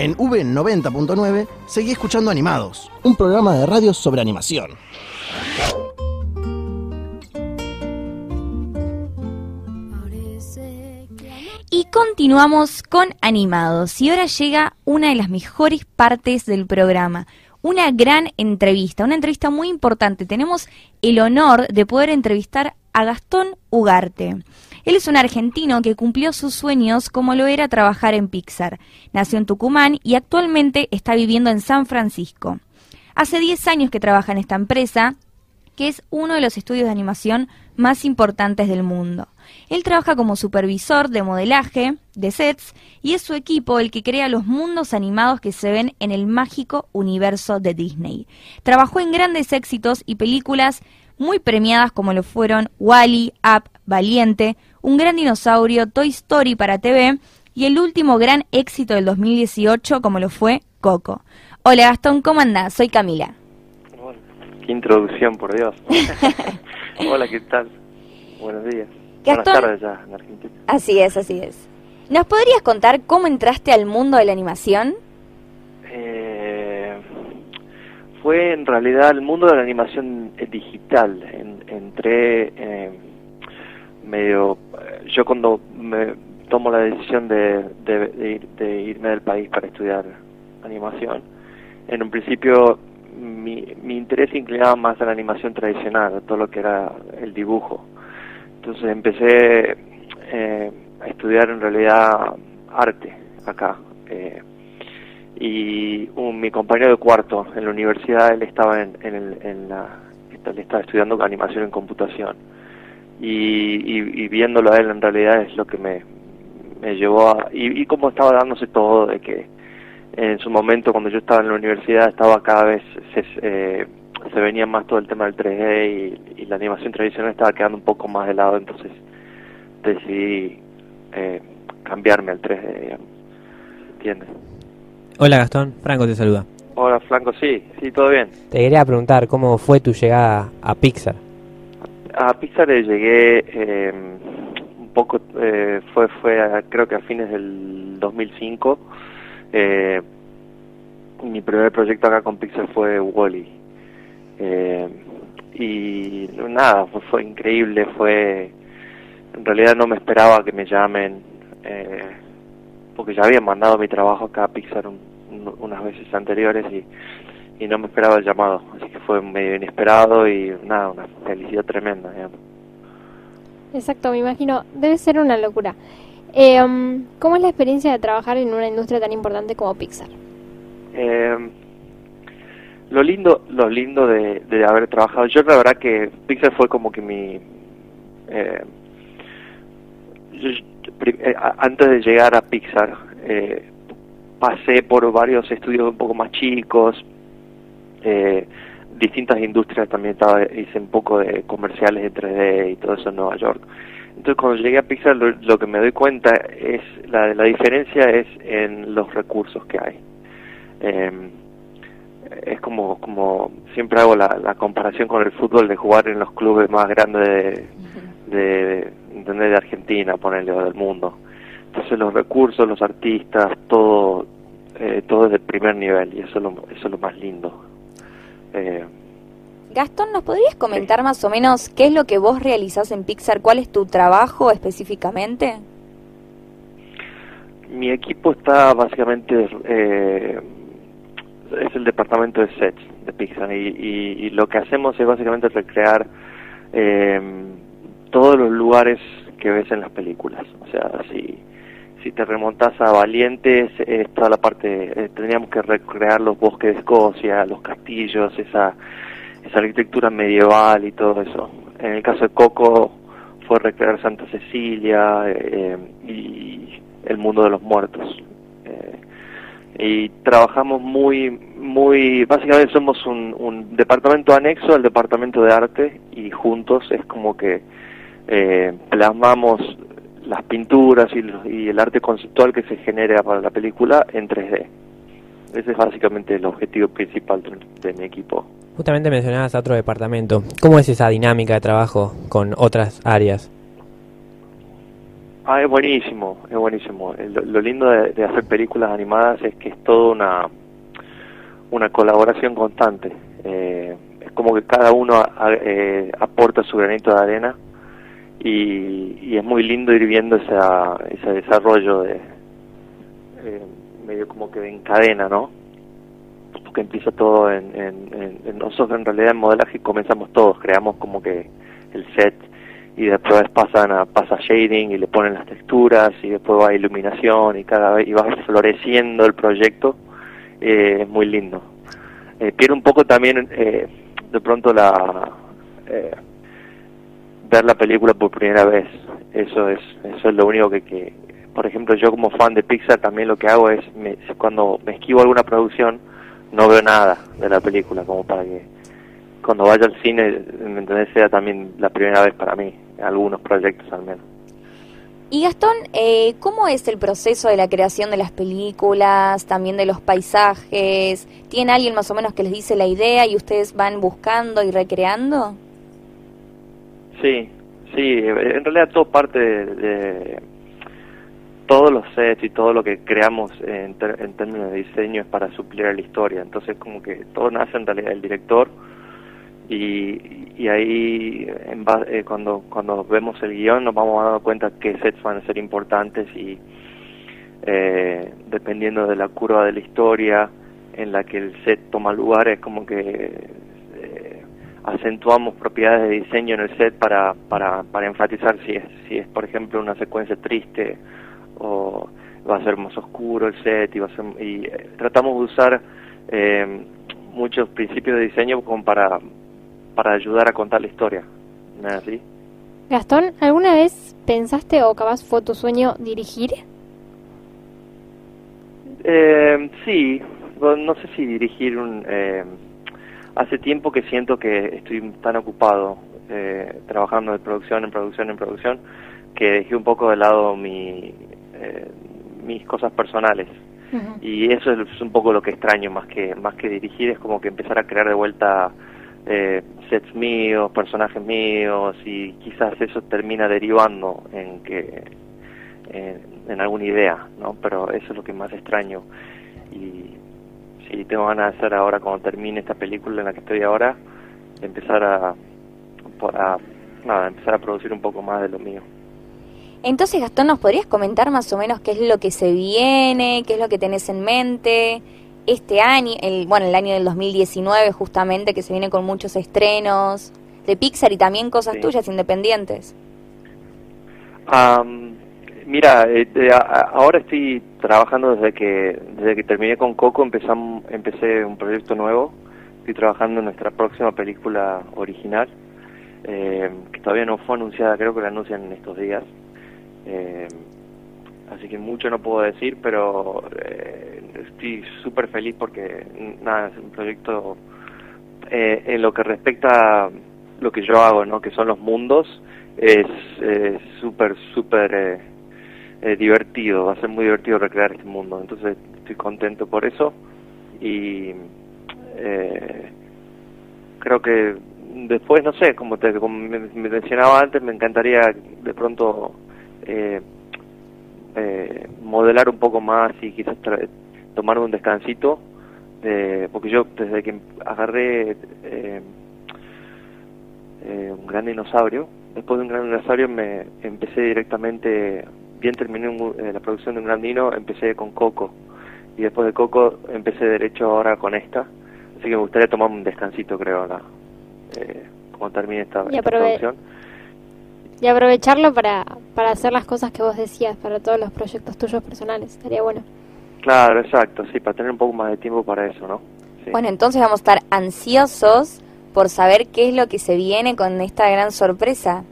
En V90.9 seguí escuchando Animados, un programa de radio sobre animación. Y continuamos con Animados. Y ahora llega una de las mejores partes del programa. Una gran entrevista, una entrevista muy importante. Tenemos el honor de poder entrevistar a Gastón Ugarte. Él es un argentino que cumplió sus sueños como lo era trabajar en Pixar. Nació en Tucumán y actualmente está viviendo en San Francisco. Hace 10 años que trabaja en esta empresa, que es uno de los estudios de animación más importantes del mundo. Él trabaja como supervisor de modelaje, de sets, y es su equipo el que crea los mundos animados que se ven en el mágico universo de Disney. Trabajó en grandes éxitos y películas muy premiadas como lo fueron Wally, Up, Valiente, Un gran dinosaurio, Toy Story para TV y el último gran éxito del 2018 como lo fue Coco. Hola Gastón, ¿cómo andás? Soy Camila. qué introducción, por Dios. Hola, ¿qué tal? Buenos días. Gastón, Buenas tardes ya en Argentina. Así es, así es. ¿Nos podrías contar cómo entraste al mundo de la animación? Fue en realidad el mundo de la animación eh, digital. En- entré eh, medio... eh, Yo cuando me tomo la decisión de, de- de ir- de irme del país para estudiar animación, en un principio mi, mi interés inclinaba más a la animación tradicional, a todo lo que era el dibujo. Entonces empecé eh, a estudiar en realidad arte acá. eh, y un- mi compañero de cuarto en la universidad, él estaba en, en, el- en la, estaba estudiando animación en computación. Y, y, viéndolo a él en realidad es lo que me, me llevó a... Y, y cómo estaba dándose todo de que en su momento cuando yo estaba en la universidad estaba cada vez se, eh, se venía más todo el tema del 3D y, y la animación tradicional estaba quedando un poco más de lado entonces decidí eh, cambiarme al 3D digamos. ¿entiendes? Hola Gastón, Franco te saluda. Hola Flanco, sí, sí, todo bien. Te quería preguntar cómo fue tu llegada a Pixar. A Pixar le llegué eh, un poco, eh, fue, fue a- creo que a fines del 2005. Eh, mi primer proyecto acá con Pixar fue Wally. y nada, fue, fue increíble, fue... En realidad no me esperaba que me llamen, eh, porque ya había mandado mi trabajo acá a Pixar un- unas veces anteriores y y no me esperaba el llamado, así que fue medio inesperado y nada, una felicidad tremenda, digamos. Exacto, me imagino. Debe ser una locura. Eh, um, ¿Cómo es la experiencia de trabajar en una industria tan importante como Pixar? Eh, lo lindo, lo lindo de, de haber trabajado, yo la verdad que Pixar fue como que mi, eh, yo- eh, antes de llegar a Pixar, eh, pasé por varios estudios un poco más chicos, eh, distintas industrias también estaba, hice un poco de comerciales de 3D y todo eso en Nueva York. Entonces cuando llegué a Pixar lo, que me doy cuenta es la, la diferencia es en los recursos que hay. Eh, es como como siempre hago la, comparación con el fútbol de jugar en los clubes más grandes de, de, ¿entendés? de Argentina, ponerle, del mundo. Entonces los recursos, los artistas, todo eh, todo es de primer nivel y eso es lo, eso es lo más lindo. Eh, Gastón, ¿nos podrías comentar más o menos qué es lo que vos realizás en Pixar? ¿Cuál es tu trabajo específicamente? mi equipo está básicamente eh, es el departamento de sets de Pixar y, y- y lo que hacemos es básicamente recrear eh, todos los lugares que ves en las películas o sea si si te remontas a Valientes es toda la parte eh, tendríamos que recrear los bosques de Escocia los castillos esa esa arquitectura medieval y todo eso en el caso de Coco fue recrear Santa Cecilia eh, y el mundo de los muertos. Eh, y trabajamos muy, muy, básicamente somos un, un departamento anexo al departamento de arte y juntos es como que eh, plasmamos las pinturas y, y el arte conceptual que se genera para la película en 3D. Ese es básicamente el objetivo principal de, de mi equipo. Justamente mencionabas a otro departamento. ¿Cómo es esa dinámica de trabajo con otras áreas? Ah, es buenísimo, es buenísimo. Lo, lo lindo de, de, hacer películas animadas es que es toda una, una colaboración constante. Eh, es como que cada uno a, eh, aporta su granito de arena y, y, es muy lindo ir viendo esa, ese desarrollo de eh, medio como que en cadena, ¿no? Porque empieza todo en, en, en, nosotros en realidad en modelaje comenzamos todos, creamos como que el set y después pasan a, pasa shading y le ponen las texturas y después va iluminación y cada vez y va floreciendo el proyecto eh, es muy lindo eh, pierde un poco también eh, de pronto la eh, ver la película por primera vez eso es eso es lo único que, por ejemplo yo como fan de Pixar también lo que hago es me, cuando me esquivo alguna producción no veo nada de la película como para que cuando vaya al cine, ¿me entendés? Sea también la primera vez para mí, algunos proyectos al menos. Y Gastón, eh, ¿cómo es el proceso de la creación de las películas, también de los paisajes? ¿Tiene alguien más o menos que les dice la idea y ustedes van buscando y recreando? Sí, sí, en realidad todo parte de, todos los sets y todo lo que creamos en, ter en términos de diseño es para suplir a la historia, entonces como que todo nace en realidad del director, y, y ahí en base, eh, cuando cuando vemos el guion nos vamos dando cuenta qué sets van a ser importantes y eh, dependiendo de la curva de la historia en la que el set toma lugar es como que acentuamos propiedades de diseño en el set para, para, para enfatizar si es, si es por ejemplo una secuencia triste o va a ser más oscuro el set y va a ser y eh, tratamos de usar eh, muchos principios de diseño como para para ayudar a contar la historia. ¿No es así? Gastón, ¿alguna vez pensaste o capaz fue tu sueño dirigir? Eh, sí, no sé si dirigir un... Eh, hace tiempo que siento que estoy tan ocupado eh, trabajando de producción en producción en producción que dejé un poco de lado mi, eh, mis cosas personales. Uh -huh. Y eso es un poco lo que extraño más que más que dirigir, es como que empezar a crear de vuelta eh, sets míos, personajes míos y quizás eso termina derivando en que en, en, alguna idea, ¿no? Pero eso es lo que más extraño y si tengo ganas de hacer ahora cuando termine esta película en la que estoy ahora, empezar a, a nada, empezar a producir un poco más de lo mío. Entonces, Gastón, ¿nos podrías comentar más o menos qué es lo que se viene, qué es lo que tenés en mente? este año, el, bueno, el año del 2019 justamente, que se viene con muchos estrenos de Pixar y también cosas sí. tuyas independientes. Um, mira, eh, ahora estoy trabajando desde que desde que terminé con Coco, empezamos, empecé un proyecto nuevo, estoy trabajando en nuestra próxima película original, eh, que todavía no fue anunciada, creo que la anuncian en estos días. Eh, así que mucho no puedo decir, pero eh, estoy súper feliz porque nada, es un proyecto en lo que respecta a lo que yo hago, ¿no? que son los mundos, es súper, súper eh, divertido, va a ser muy divertido recrear este mundo, entonces estoy contento por eso y eh, creo que después, no sé, como, te, como me, me mencionaba antes, me encantaría de pronto... Eh, eh, modelar un poco más y quizás tomar un descansito, eh, porque yo desde que agarré eh, un gran dinosaurio, después de un gran dinosaurio me empecé directamente, bien terminé un, la producción de un gran dino, empecé con Coco y después de Coco empecé derecho ahora con esta, así que me gustaría tomar un descansito creo ahora, como termine esta, esta producción y aprovecharlo para, para hacer las cosas que vos decías, para todos los proyectos tuyos personales, estaría bueno. Claro, exacto, sí, para tener un poco más de tiempo para eso, ¿no? Sí. Bueno, entonces vamos a estar ansiosos por saber qué es lo que se viene con esta gran sorpresa.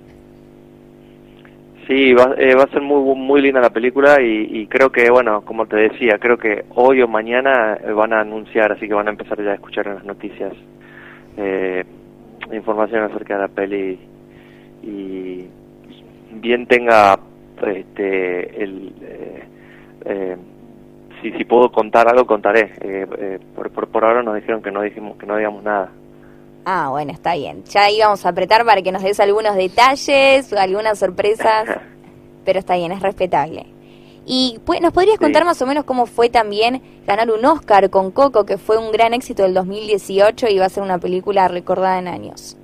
Sí, va, eh, va a ser muy muy linda la película y, creo que, bueno, como te decía, creo que hoy o mañana van a anunciar, así que van a empezar ya a escuchar en las noticias eh, información acerca de la peli y bien tenga este el eh, eh, si si puedo contar algo contaré. Eh, eh, por, por, por ahora nos dijeron que no dijimos que no digamos nada ah bueno está bien ya íbamos a apretar para que nos des algunos detalles algunas sorpresas pero está bien, es respetable. Y pues, nos podrías contar más o menos cómo fue también ganar un Oscar con Coco, que fue un gran éxito del 2018 y va a ser una película recordada en años.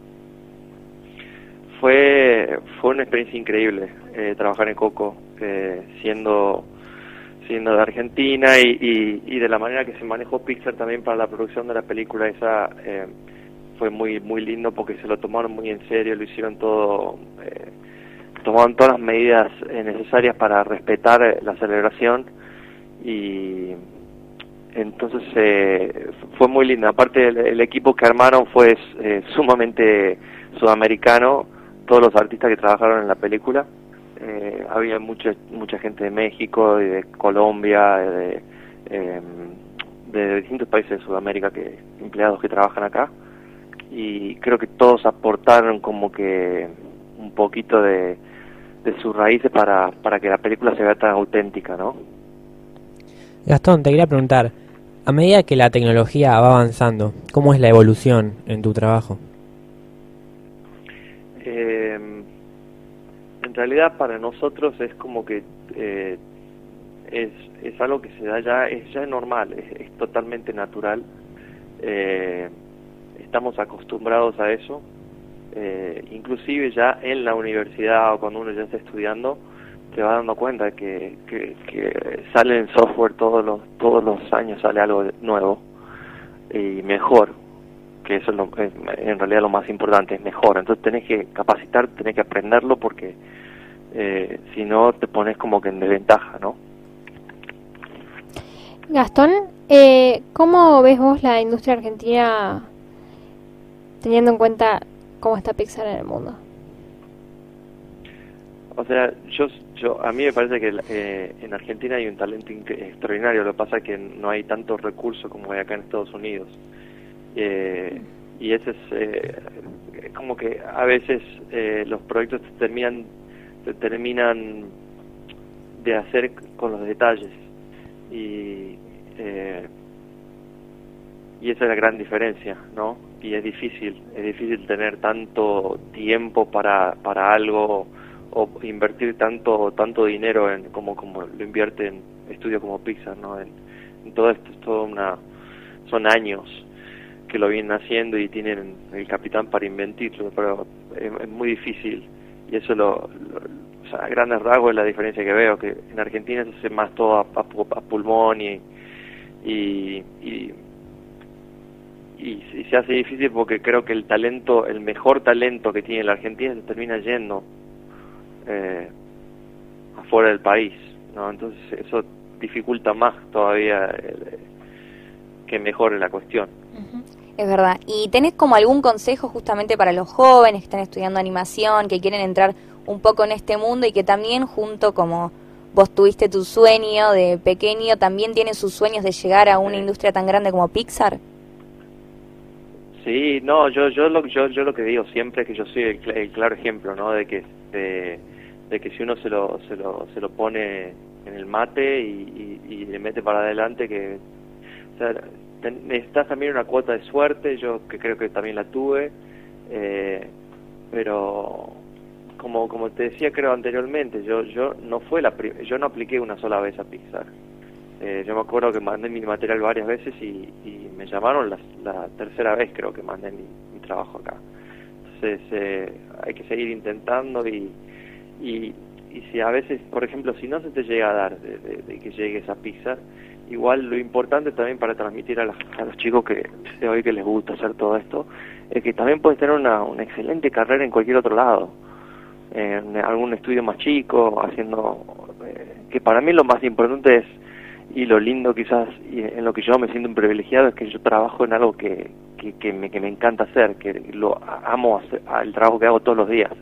Fue, fue una experiencia increíble eh, trabajar en Coco, eh, siendo siendo de Argentina y, y, de la manera que se manejó Pixar también para la producción de la película esa eh, fue muy muy lindo porque se lo tomaron muy en serio, lo hicieron todo, eh, tomaron todas las medidas necesarias para respetar eh, la celebración y entonces eh, fue muy lindo. Aparte el, el, equipo que armaron fue eh, sumamente sudamericano, todos los artistas que trabajaron en la película. Eh, había mucha mucha gente de México y de Colombia, de, eh, de distintos países de Sudamérica que empleados que trabajan acá y creo que todos aportaron como que un poquito de, de sus raíces para, para que la película se vea tan auténtica, ¿no? Gastón, te quería preguntar, a medida que la tecnología va avanzando, ¿cómo es la evolución en tu trabajo? Eh, en realidad para nosotros es como que eh, es, es algo que se da ya, es ya normal, es, es totalmente natural. Eh, estamos acostumbrados a eso, eh, inclusive ya en la universidad o cuando uno ya está estudiando, te va dando cuenta que, que, que sale en software todos los, todos los años, sale algo nuevo y mejor, que eso es, lo, en realidad lo más importante, es mejor. Entonces tenés que capacitar, tenés que aprenderlo porque eh, si no te pones como que en desventaja, ¿no? Gastón, eh, ¿cómo ves vos la industria argentina teniendo en cuenta cómo está Pixar en el mundo? O sea, yo, yo a mí me parece que eh, en Argentina hay un talento extraordinario. Lo que pasa es que no hay tantos recursos como hay acá en Estados Unidos. Eh, y ese es eh, como que a veces eh, los proyectos terminan se terminan de hacer con los detalles y eh, y esa es la gran diferencia, ¿no? Y es difícil, es difícil tener tanto tiempo para, para algo o invertir tanto tanto dinero en como como lo invierte en estudios como Pixar, ¿no? En, todo esto es todo una son años que lo vienen haciendo y tienen el capitán para inventarlo, pero es, muy difícil y eso lo, lo o sea, a grandes rasgos es la diferencia que veo, que en Argentina se hace más todo a, a, a pulmón y, y, y, y, se hace difícil porque creo que el talento, el mejor talento que tiene la Argentina se termina yendo eh, afuera del país, ¿no? Entonces eso dificulta más todavía el, que mejore la cuestión. Uh -huh. Es verdad. ¿Y tenés como algún consejo justamente para los jóvenes que están estudiando animación, que quieren entrar un poco en este mundo y que también junto como vos tuviste tu sueño de pequeño, también tienen sus sueños de llegar a una industria tan grande como Pixar? Sí, no, yo yo lo yo yo lo que digo siempre es que yo soy el, el claro ejemplo, ¿no? De que de, que si uno se lo se lo se lo pone en el mate y, y, y le mete para adelante que o sea, necesitas también una cuota de suerte, yo que creo que también la tuve, eh, pero como como te decía creo anteriormente, yo yo no fue la yo no apliqué una sola vez a Pixar. Eh, yo me acuerdo que mandé mi material varias veces y, me llamaron la, la, tercera vez creo que mandé mi, mi trabajo acá. Entonces eh, hay que seguir intentando y, y, y si a veces, por ejemplo, si no se te llega a dar de, que llegues a Pixar, igual lo importante también para transmitir a, las, a los chicos que de hoy que les gusta hacer todo esto, es que también puedes tener una, una excelente carrera en cualquier otro lado en algún estudio más chico, haciendo eh, que para mí lo más importante es y lo lindo quizás y en lo que yo me siento un privilegiado es que yo trabajo en algo que, que, que, me, que me encanta hacer, que lo amo hacer, el trabajo que hago todos los días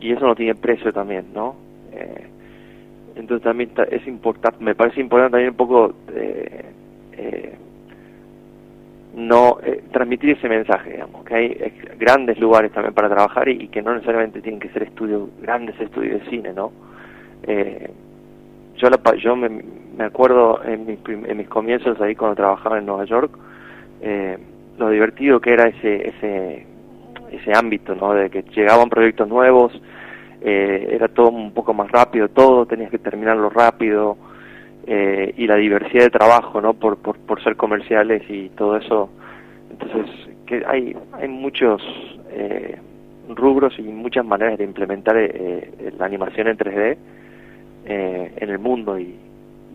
y eso no tiene precio también, ¿no? Eh, entonces también es importante, me parece importante también un poco eh, eh, no eh, transmitir ese mensaje, digamos, que hay grandes lugares también para trabajar y, y, que no necesariamente tienen que ser estudios, grandes estudios de cine, ¿no? Eh, yo la, yo me, me acuerdo en mis, en mis comienzos ahí cuando trabajaba en Nueva York, eh, lo divertido que era ese ese ese ámbito, ¿no? De que llegaban proyectos nuevos, eh, era todo un poco más rápido, todo tenías que terminarlo rápido eh, y la diversidad de trabajo, ¿no? Por, por, por ser comerciales y todo eso. Entonces, que hay, hay muchos eh, rubros y muchas maneras de implementar eh, la animación en 3D eh, en el mundo y,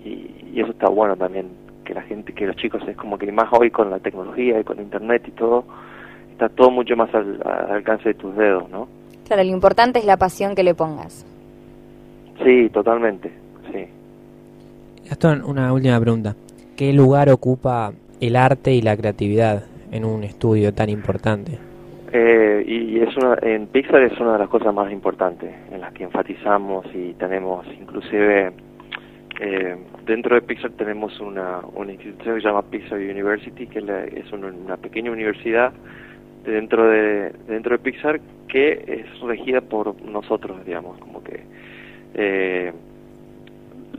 y, y eso está bueno también que la gente, que los chicos es como que más hoy con la tecnología y con internet y todo, está todo mucho más al, al alcance de tus dedos, ¿no? Claro, lo importante es la pasión que le pongas. Sí, totalmente, sí. Gastón, una última pregunta. ¿Qué lugar ocupa el arte y la creatividad en un estudio tan importante? Eh, y es una, en Pixar es una de las cosas más importantes en las que enfatizamos y tenemos inclusive eh, dentro de Pixar tenemos una, una institución que se llama Pixar University que es, una pequeña universidad dentro de dentro de Pixar que es regida por nosotros digamos como que eh,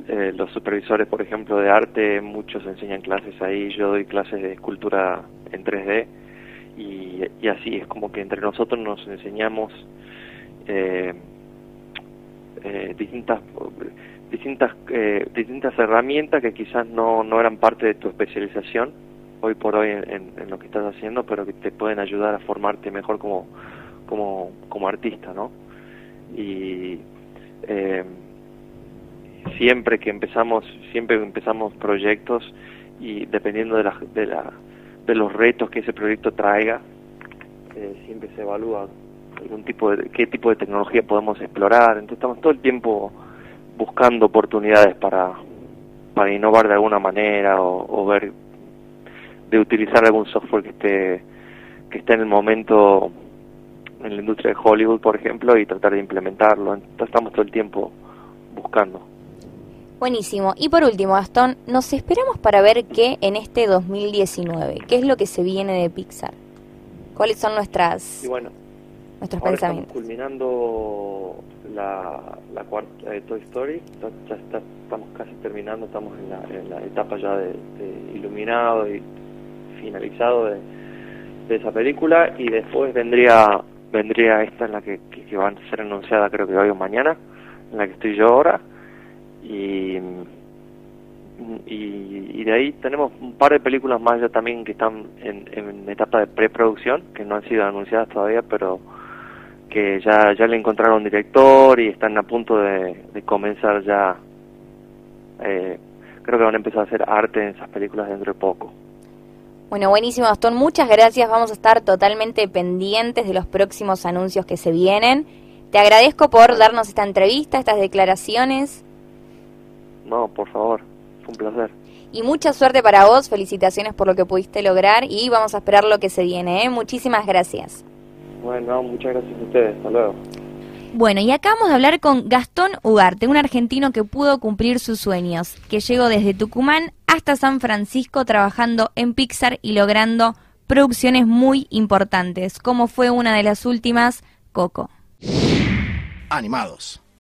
eh, los supervisores por ejemplo de arte muchos enseñan clases ahí yo doy clases de escultura en 3D y, y así es como que entre nosotros nos enseñamos eh, eh, distintas distintas eh, distintas herramientas que quizás no, no eran parte de tu especialización hoy por hoy en, en- lo que estás haciendo pero que te pueden ayudar a formarte mejor como como como artista no y eh, siempre que empezamos siempre empezamos proyectos y dependiendo de la, de la de los retos que ese proyecto traiga eh, siempre se evalúa algún tipo de qué tipo de tecnología podemos explorar. Entonces estamos todo el tiempo buscando oportunidades para para innovar de alguna manera o, o ver de utilizar algún software que esté que esté en el momento en la industria de Hollywood por ejemplo y tratar de implementarlo. Entonces estamos todo el tiempo buscando Buenísimo. Y por último, Gastón, nos esperamos para ver qué en este 2019, qué es lo que se viene de Pixar. ¿Cuáles son nuestras y bueno nuestros Ahora estamos pensamientos? culminando la, la cuarta de Toy Story, ya, ya está- estamos casi terminando, estamos en la, en la etapa ya de, de iluminado y finalizado de, de esa película y después vendría vendría esta en la que, que, que va a ser anunciada creo que hoy o mañana, en la que estoy yo ahora y, y, de ahí tenemos un par de películas más ya también que están en, en etapa de preproducción, que no han sido anunciadas todavía, pero que ya, ya le encontraron director y están a punto de, de comenzar ya, eh, creo que van a empezar a hacer arte en esas películas dentro de poco. Bueno, buenísimo, Gastón. Muchas gracias. Vamos a estar totalmente pendientes de los próximos anuncios que se vienen. Te agradezco por darnos esta entrevista, estas declaraciones No, por favor, fue un placer. y mucha suerte para vos. Felicitaciones por lo que pudiste lograr y vamos a esperar lo que se viene. ¿eh? Muchísimas gracias. Bueno, muchas gracias a ustedes, hasta luego. Bueno, y acabamos de hablar con Gastón Ugarte, un argentino que pudo cumplir sus sueños, que llegó desde Tucumán hasta San Francisco trabajando en Pixar y logrando producciones muy importantes, como fue una de las últimas, Coco. Animados.